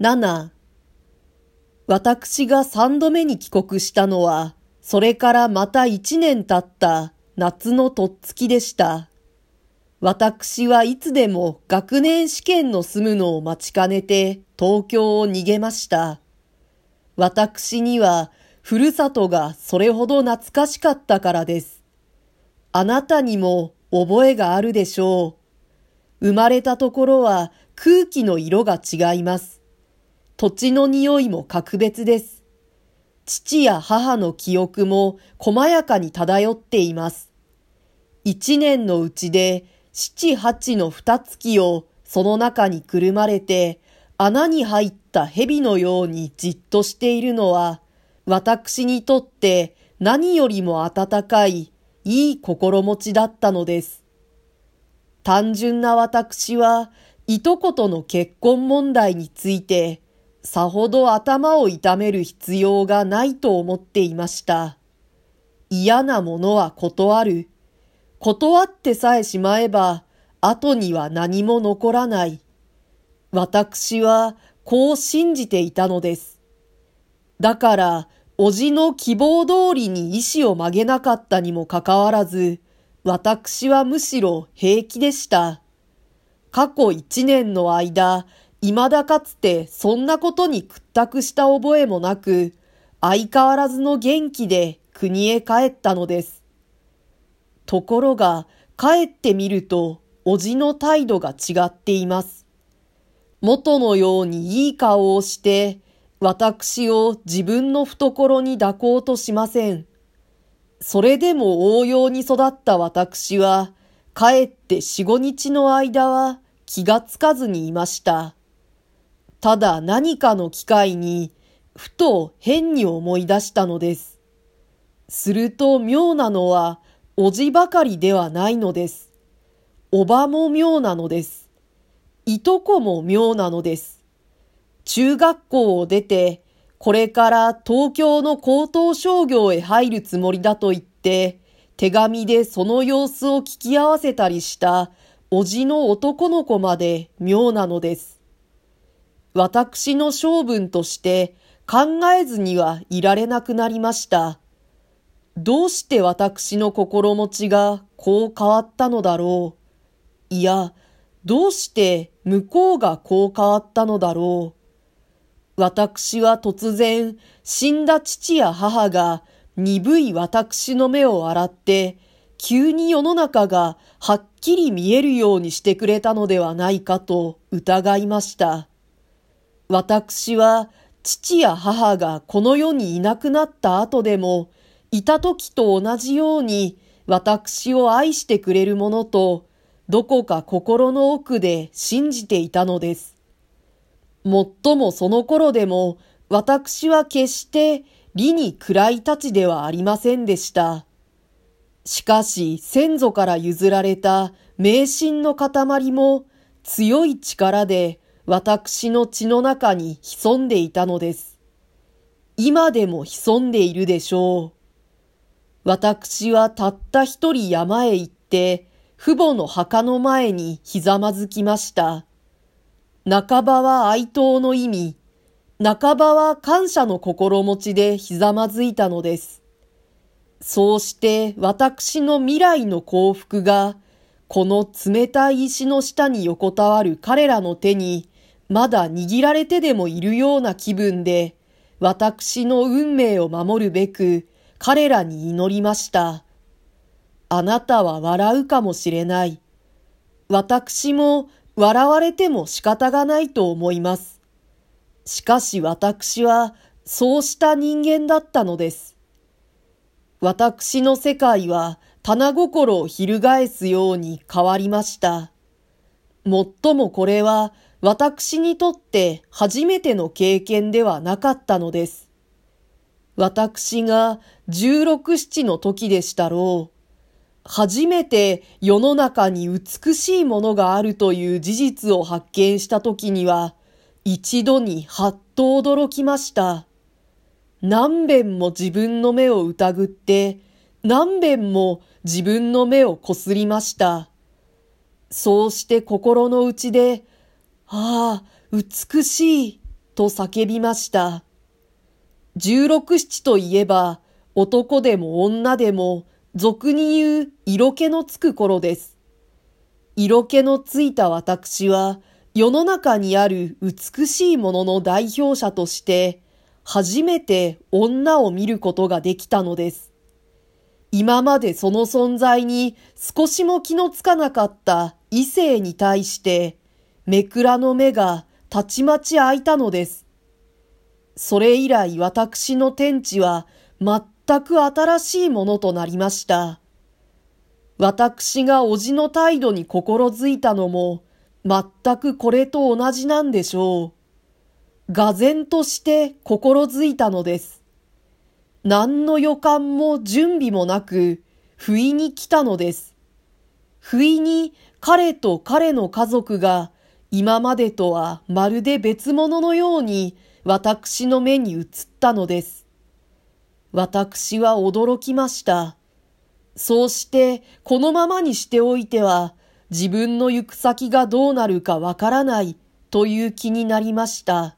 7私が三度目に帰国したのは、それからまた一年経った夏のとっつきでした。私はいつでも学年試験の済むのを待ちかねて東京を逃げました。私にはふるさとがそれほど懐かしかったからです。あなたにも覚えがあるでしょう。生まれたところは空気の色が違います。土地の匂いも格別です。父や母の記憶も細やかに漂っています。一年のうちで七八の二月をその中にくるまれて穴に入った蛇のようにじっとしているのは私にとって何よりも温かいいい心持ちだったのです。単純な私はいとことの結婚問題についてさほど頭を痛める必要がないと思っていました。嫌なものは断る。断ってさえしまえば、後には何も残らない。私はこう信じていたのです。だから、おじの希望通りに意志を曲げなかったにもかかわらず、私はむしろ平気でした。過去一年の間、未だかつてそんなことに屈託した覚えもなく、相変わらずの元気で国へ帰ったのです。ところが、帰ってみると、おじの態度が違っています。元のようにいい顔をして、私を自分の懐に抱こうとしません。それでも応用に育った私は、帰って四五日の間は気がつかずにいました。ただ何かの機会に、ふと変に思い出したのです。すると妙なのは、おじばかりではないのです。おばも妙なのです。いとこも妙なのです。中学校を出て、これから東京の高等商業へ入るつもりだと言って、手紙でその様子を聞き合わせたりした、おじの男の子まで妙なのです。私の性分として考えずにはいられなくなりました。どうして私の心持ちがこう変わったのだろう。いや、どうして向こうがこう変わったのだろう。私は突然死んだ父や母が鈍い私の目を洗って急に世の中がはっきり見えるようにしてくれたのではないかと疑いました。私は父や母がこの世にいなくなった後でも、いた時と同じように私を愛してくれるものと、どこか心の奥で信じていたのです。もっともその頃でも、私は決して理に暗いたちではありませんでした。しかし先祖から譲られた迷信の塊も強い力で私の血の中に潜んでいたのです。今でも潜んでいるでしょう。私はたった一人山へ行って、父母の墓の前にひざまずきました。半ばは哀悼の意味、半ばは感謝の心持ちでひざまずいたのです。そうして私の未来の幸福が、この冷たい石の下に横たわる彼らの手にまだ握られてでもいるような気分で、私の運命を守るべく彼らに祈りました。あなたは笑うかもしれない。私も笑われても仕方がないと思います。しかし私はそうした人間だったのです。私の世界は棚心を翻すように変わりました。もっともこれは私にとって初めての経験ではなかったのです。私が十六七の時でしたろう。初めて世の中に美しいものがあるという事実を発見した時には、一度にはっと驚きました。何遍も自分の目を疑って、何遍も自分の目をこすりました。そうして心の内で、ああ、美しい、と叫びました。十六七といえば、男でも女でも、俗に言う色気のつく頃です。色気のついた私は、世の中にある美しいものの代表者として、初めて女を見ることができたのです。今までその存在に少しも気のつかなかった異性に対して、めくらの目がたちまち開いたのです。それ以来私の天地は全く新しいものとなりました。私が叔父の態度に心づいたのも、全くこれと同じなんでしょう。が然として心づいたのです。何の予感も準備もなく、不意に来たのです。不意に彼と彼の家族が今までとはまるで別物のように私の目に映ったのです。私は驚きました。そうしてこのままにしておいては自分の行く先がどうなるかわからないという気になりました。